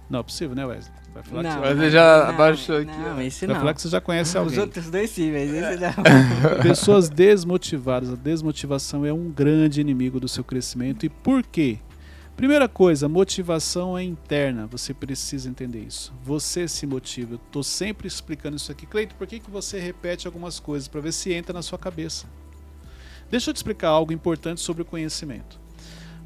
Não é possível, né, Wesley? Vai falar não, que você... já abaixou aqui. Não, esse Vai não. falar que você já conhece alguém. Os outros dois sim, mas esse não. Pessoas desmotivadas. A desmotivação é um grande inimigo do seu crescimento. E por quê? Primeira coisa, motivação é interna. Você precisa entender isso. Você se motiva. Eu estou sempre explicando isso aqui. Cleito, por que, que você repete algumas coisas? Para ver se entra na sua cabeça. Deixa eu te explicar algo importante sobre o conhecimento.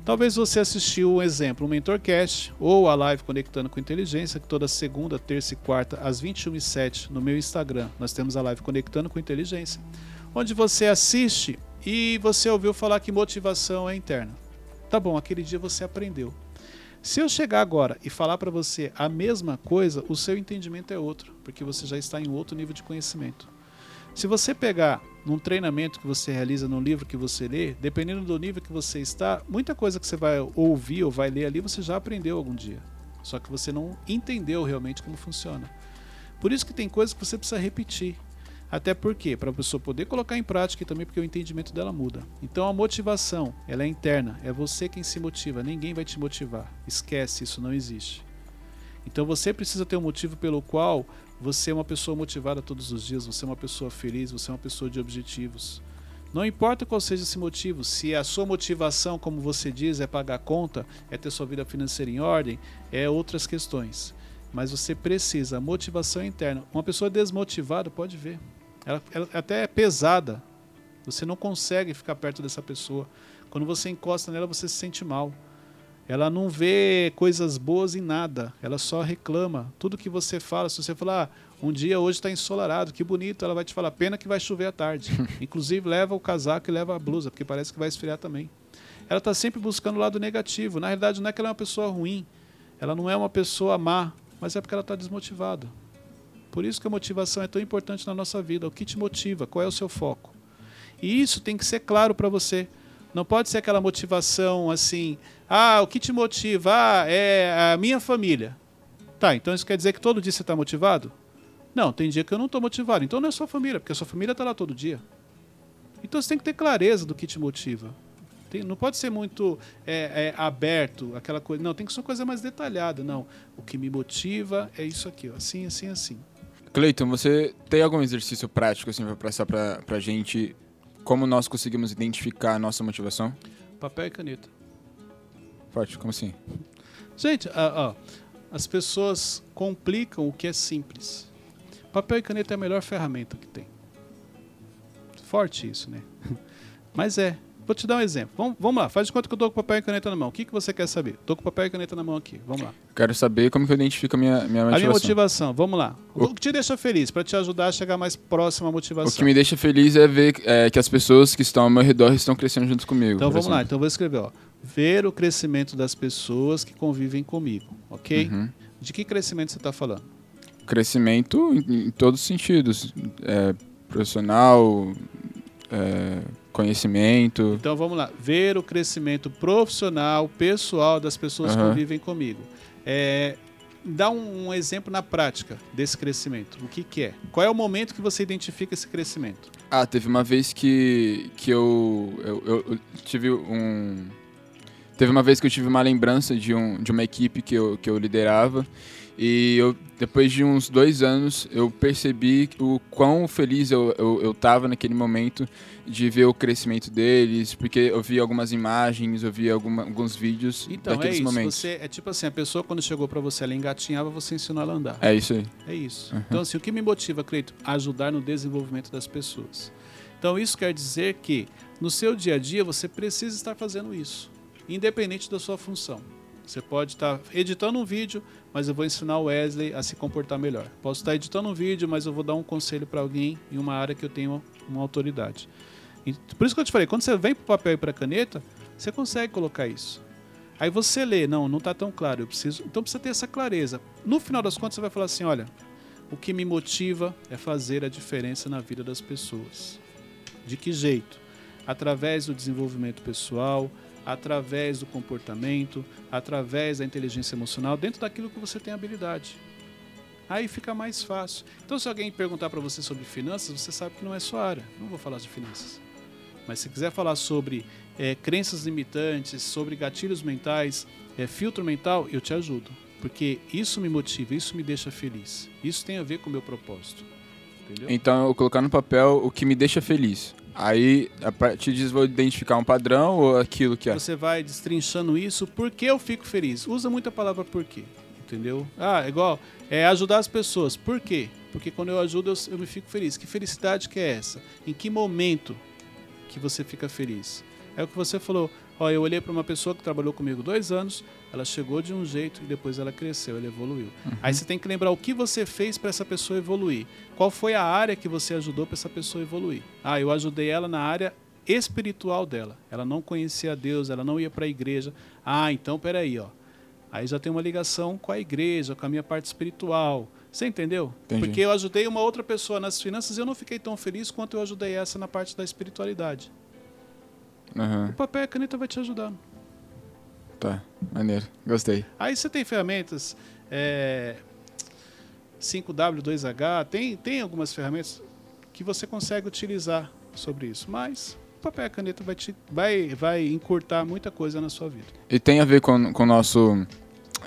Talvez você assistiu um exemplo, um Mentorcast ou a live Conectando com Inteligência, que toda segunda, terça e quarta, às 21h07 no meu Instagram, nós temos a live Conectando com Inteligência, onde você assiste e você ouviu falar que motivação é interna. Tá bom, aquele dia você aprendeu. Se eu chegar agora e falar para você a mesma coisa, o seu entendimento é outro, porque você já está em outro nível de conhecimento. Se você pegar num treinamento que você realiza, num livro que você lê, dependendo do nível que você está, muita coisa que você vai ouvir ou vai ler ali, você já aprendeu algum dia. Só que você não entendeu realmente como funciona. Por isso que tem coisas que você precisa repetir. Até porque, para a pessoa poder colocar em prática e também porque o entendimento dela muda. Então a motivação, ela é interna, é você quem se motiva, ninguém vai te motivar. Esquece, isso não existe. Então você precisa ter um motivo pelo qual você é uma pessoa motivada todos os dias, você é uma pessoa feliz, você é uma pessoa de objetivos. Não importa qual seja esse motivo, se a sua motivação, como você diz, é pagar conta, é ter sua vida financeira em ordem, é outras questões. Mas você precisa, motivação interna. Uma pessoa desmotivada pode ver. Ela, ela até é pesada. Você não consegue ficar perto dessa pessoa. Quando você encosta nela, você se sente mal. Ela não vê coisas boas em nada, ela só reclama. Tudo que você fala, se você falar, ah, um dia hoje está ensolarado, que bonito, ela vai te falar, pena que vai chover à tarde. Inclusive, leva o casaco e leva a blusa, porque parece que vai esfriar também. Ela está sempre buscando o lado negativo. Na realidade, não é que ela é uma pessoa ruim, ela não é uma pessoa má, mas é porque ela está desmotivada. Por isso que a motivação é tão importante na nossa vida. O que te motiva? Qual é o seu foco? E isso tem que ser claro para você. Não pode ser aquela motivação assim, ah, o que te motiva? Ah, é a minha família. Tá, então isso quer dizer que todo dia você está motivado? Não, tem dia que eu não estou motivado. Então não é sua família, porque a sua família está lá todo dia. Então você tem que ter clareza do que te motiva. Tem, não pode ser muito é, é, aberto, aquela coisa. Não, tem que ser uma coisa mais detalhada. Não, o que me motiva é isso aqui, ó, assim, assim, assim. Cleiton, você tem algum exercício prático assim para passar para a gente como nós conseguimos identificar a nossa motivação? Papel e caneta. Forte, como assim? Gente, ó, as pessoas complicam o que é simples. Papel e caneta é a melhor ferramenta que tem. Forte isso, né? Mas é. Vou te dar um exemplo. Vamos, vamos lá, faz de conta que eu estou com papel e caneta na mão. O que, que você quer saber? Estou com papel e caneta na mão aqui. Vamos lá. Quero saber como que eu identifico a minha, minha motivação. A minha motivação, vamos lá. O, o que te deixa feliz, para te ajudar a chegar mais próximo à motivação? O que me deixa feliz é ver é, que as pessoas que estão ao meu redor estão crescendo junto comigo. Então vamos exemplo. lá, então vou escrever, ó. Ver o crescimento das pessoas que convivem comigo, ok? Uhum. De que crescimento você está falando? Crescimento em, em todos os sentidos. É, profissional, é, conhecimento. Então vamos lá, ver o crescimento profissional, pessoal das pessoas uhum. que vivem comigo. É, dá um, um, exemplo na prática desse crescimento. O que, que é? Qual é o momento que você identifica esse crescimento? Ah, teve uma vez que, que eu, eu, eu tive um. Teve uma vez que eu tive uma lembrança de, um, de uma equipe que eu, que eu liderava e eu, depois de uns dois anos, eu percebi o quão feliz eu, eu, eu tava naquele momento de ver o crescimento deles, porque eu vi algumas imagens, eu vi alguma, alguns vídeos então, daqueles é isso. momentos. Você, é tipo assim, a pessoa quando chegou para você, ela engatinhava, você ensinou ela a andar. É isso aí. É isso. Uhum. Então, assim, o que me motiva, Cleito? Ajudar no desenvolvimento das pessoas. Então, isso quer dizer que no seu dia a dia você precisa estar fazendo isso, independente da sua função. Você pode estar editando um vídeo, mas eu vou ensinar o Wesley a se comportar melhor. Posso estar editando um vídeo, mas eu vou dar um conselho para alguém em uma área que eu tenho uma autoridade. Por isso que eu te falei, quando você vem para o papel e para a caneta, você consegue colocar isso. Aí você lê, não, não está tão claro, eu preciso. Então precisa ter essa clareza. No final das contas, você vai falar assim: olha, o que me motiva é fazer a diferença na vida das pessoas. De que jeito? Através do desenvolvimento pessoal, através do comportamento, através da inteligência emocional, dentro daquilo que você tem habilidade. Aí fica mais fácil. Então, se alguém perguntar para você sobre finanças, você sabe que não é sua área. Não vou falar de finanças. Mas se quiser falar sobre é, crenças limitantes, sobre gatilhos mentais, é, filtro mental, eu te ajudo. Porque isso me motiva, isso me deixa feliz. Isso tem a ver com o meu propósito. Entendeu? Então, eu colocar no papel o que me deixa feliz. Aí, a partir disso, vou identificar um padrão ou aquilo que é? Você vai destrinchando isso. Por que eu fico feliz? Usa muita palavra por quê. Entendeu? Ah, igual, é ajudar as pessoas. Por quê? Porque quando eu ajudo, eu, eu me fico feliz. Que felicidade que é essa? Em que momento que você fica feliz? É o que você falou. Ó, eu olhei para uma pessoa que trabalhou comigo dois anos, ela chegou de um jeito e depois ela cresceu, ela evoluiu. Uhum. Aí você tem que lembrar o que você fez para essa pessoa evoluir. Qual foi a área que você ajudou para essa pessoa evoluir? Ah, eu ajudei ela na área espiritual dela. Ela não conhecia Deus, ela não ia para a igreja. Ah, então peraí, ó. Aí já tem uma ligação com a igreja, com a minha parte espiritual. Você entendeu? Entendi. Porque eu ajudei uma outra pessoa nas finanças e eu não fiquei tão feliz quanto eu ajudei essa na parte da espiritualidade. Uhum. O papel e a caneta vai te ajudar. Tá, maneiro. Gostei. Aí você tem ferramentas é, 5W, 2H, tem, tem algumas ferramentas que você consegue utilizar sobre isso, mas o papel e a caneta vai, te, vai, vai encurtar muita coisa na sua vida. E tem a ver com o nosso.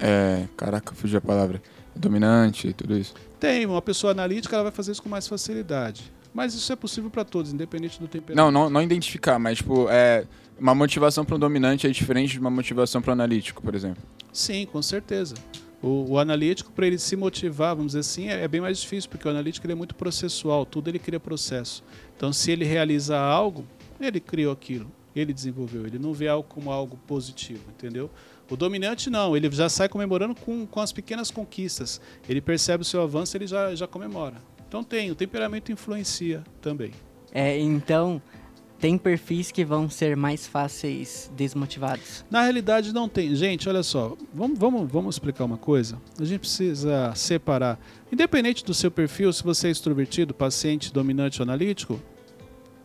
É, caraca, fugiu a palavra. Dominante e tudo isso? Tem, uma pessoa analítica ela vai fazer isso com mais facilidade. Mas isso é possível para todos, independente do temperamento. Não, não, não identificar, mas tipo, é, uma motivação para um dominante é diferente de uma motivação para um analítico, por exemplo. Sim, com certeza. O, o analítico, para ele se motivar, vamos dizer assim, é, é, bem mais difícil, porque o analítico ele é muito processual, tudo ele cria processo. Então, se ele realiza algo, ele criou aquilo. ele desenvolveu. Ele não vê algo como algo positivo, entendeu? O dominante não, ele já sai comemorando com, com as pequenas conquistas. Ele percebe o seu avanço, ele já, já comemora. Então tem, o temperamento influencia também. É, então tem perfis que vão ser mais fáceis desmotivados. Na realidade não tem. Gente, olha só, vamos, vamos, vamos explicar uma coisa. A gente precisa separar. Independente do seu perfil, se você é extrovertido, paciente, dominante ou analítico,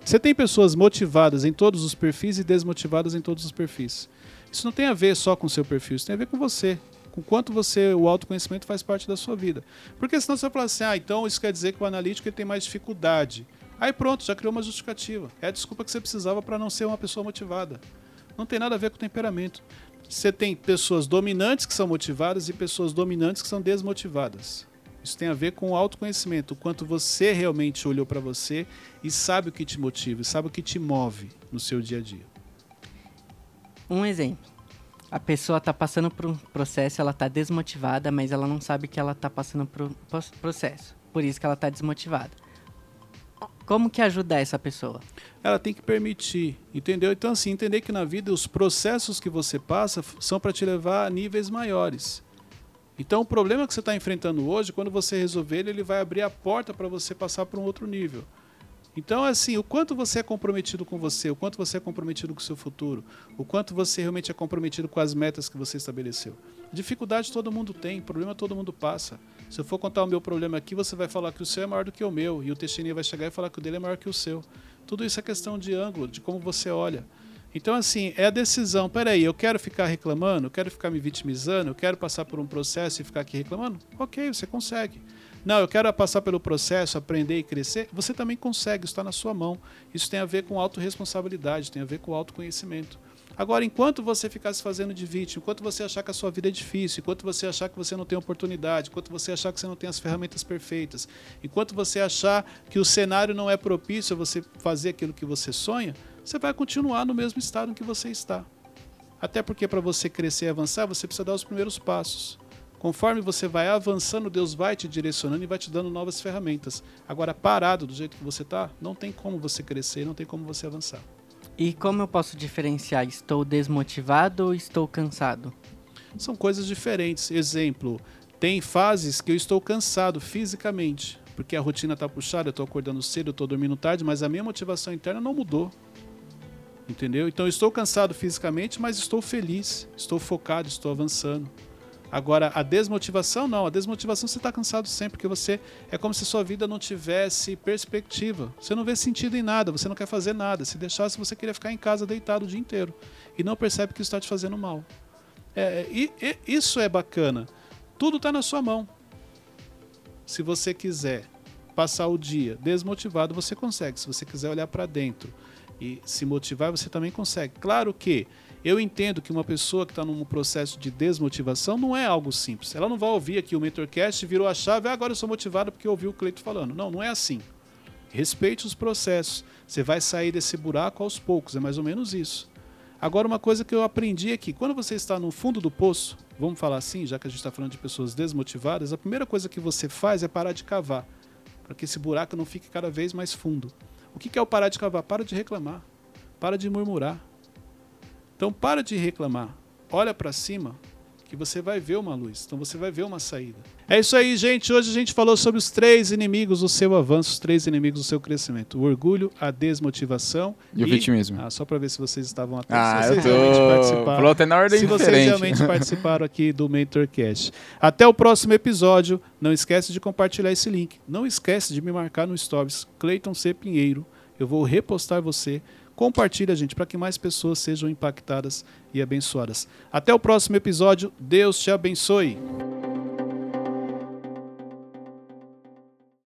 você tem pessoas motivadas em todos os perfis e desmotivadas em todos os perfis. Isso não tem a ver só com o seu perfil, isso tem a ver com você. Com quanto você, o autoconhecimento faz parte da sua vida. Porque senão você falar assim, ah, então isso quer dizer que o analítico tem mais dificuldade. Aí pronto, já criou uma justificativa. É a desculpa que você precisava para não ser uma pessoa motivada. Não tem nada a ver com temperamento. Você tem pessoas dominantes que são motivadas e pessoas dominantes que são desmotivadas. Isso tem a ver com o autoconhecimento, o quanto você realmente olhou para você e sabe o que te motiva, sabe o que te move no seu dia a dia. Um exemplo. A pessoa está passando por um processo, ela está desmotivada, mas ela não sabe que ela está passando por um processo. Por isso que ela está desmotivada. Como que ajuda essa pessoa? Ela tem que permitir, entendeu? Então assim, entender que na vida os processos que você passa são para te levar a níveis maiores. Então o problema que você está enfrentando hoje, quando você resolver ele, ele vai abrir a porta para você passar para um outro nível. Então, assim, o quanto você é comprometido com você, o quanto você é comprometido com o seu futuro, o quanto você realmente é comprometido com as metas que você estabeleceu. Dificuldade todo mundo tem, problema todo mundo passa. Se eu for contar o meu problema aqui, você vai falar que o seu é maior do que o meu, e o Teixeirinha vai chegar e falar que o dele é maior que o seu. Tudo isso é questão de ângulo, de como você olha. Então, assim, é a decisão. Peraí, eu quero ficar reclamando, eu quero ficar me vitimizando, eu quero passar por um processo e ficar aqui reclamando? Ok, você consegue. Não, eu quero passar pelo processo, aprender e crescer. Você também consegue, está na sua mão. Isso tem a ver com autorresponsabilidade, tem a ver com autoconhecimento. Agora, enquanto você ficar se fazendo de vítima, enquanto você achar que a sua vida é difícil, enquanto você achar que você não tem oportunidade, enquanto você achar que você não tem as ferramentas perfeitas, enquanto você achar que o cenário não é propício a você fazer aquilo que você sonha, você vai continuar no mesmo estado em que você está. Até porque para você crescer e avançar, você precisa dar os primeiros passos. Conforme você vai avançando, Deus vai te direcionando e vai te dando novas ferramentas. Agora, parado do jeito que você está, não tem como você crescer, não tem como você avançar. E como eu posso diferenciar? Estou desmotivado ou estou cansado? São coisas diferentes. Exemplo, tem fases que eu estou cansado fisicamente, porque a rotina está puxada, eu estou acordando cedo, eu estou dormindo tarde, mas a minha motivação interna não mudou. Entendeu? Então eu estou cansado fisicamente, mas estou feliz, estou focado, estou avançando. Agora, a desmotivação, não. A desmotivação você está cansado sempre, porque você é como se sua vida não tivesse perspectiva. Você não vê sentido em nada, você não quer fazer nada. Se deixasse, você queria ficar em casa deitado o dia inteiro. E não percebe que isso está te fazendo mal. É, e, e, isso é bacana. Tudo está na sua mão. Se você quiser passar o dia desmotivado, você consegue. Se você quiser olhar para dentro e se motivar, você também consegue. Claro que eu entendo que uma pessoa que está num processo de desmotivação não é algo simples. Ela não vai ouvir aqui o Mentorcast, virou a chave, ah, agora eu sou motivado porque ouvi o Cleito falando. Não, não é assim. Respeite os processos. Você vai sair desse buraco aos poucos, é mais ou menos isso. Agora, uma coisa que eu aprendi é que quando você está no fundo do poço, vamos falar assim, já que a gente está falando de pessoas desmotivadas, a primeira coisa que você faz é parar de cavar, para que esse buraco não fique cada vez mais fundo. O que é o parar de cavar? Para de reclamar, para de murmurar, então para de reclamar. Olha para cima que você vai ver uma luz. Então você vai ver uma saída. É isso aí, gente. Hoje a gente falou sobre os três inimigos do seu avanço, os três inimigos do seu crescimento: o orgulho, a desmotivação e, o vitimismo. Ah, só para ver se vocês estavam atentos. Ah, se vocês eu tô. Participaram. até na ordem se vocês diferente. realmente participaram aqui do Mentorcast. Até o próximo episódio. Não esquece de compartilhar esse link. Não esquece de me marcar no Stories, Cleiton C. Pinheiro. Eu vou repostar você Compartilha, gente, para que mais pessoas sejam impactadas e abençoadas. Até o próximo episódio. Deus te abençoe.